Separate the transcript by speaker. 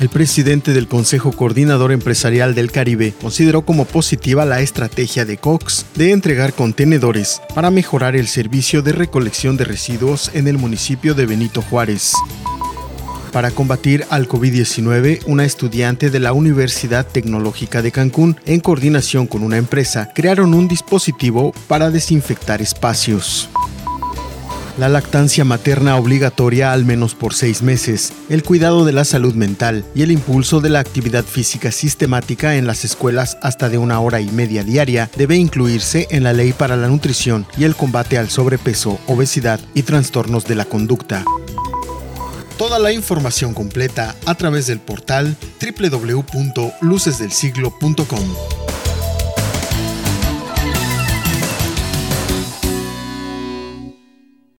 Speaker 1: El presidente del Consejo Coordinador Empresarial del Caribe consideró como positiva la estrategia de Cox de entregar contenedores para mejorar el servicio de recolección de residuos en el municipio de Benito Juárez. Para combatir al COVID-19, una estudiante de la Universidad Tecnológica de Cancún, en coordinación con una empresa, crearon un dispositivo para desinfectar espacios la lactancia materna obligatoria al menos por seis meses, el cuidado de la salud mental y el impulso de la actividad física sistemática en las escuelas hasta de una hora y media diaria debe incluirse en la ley para la nutrición y el combate al sobrepeso, obesidad y trastornos de la conducta. Toda la información completa a través del portal www.lucesdelsiglo.com.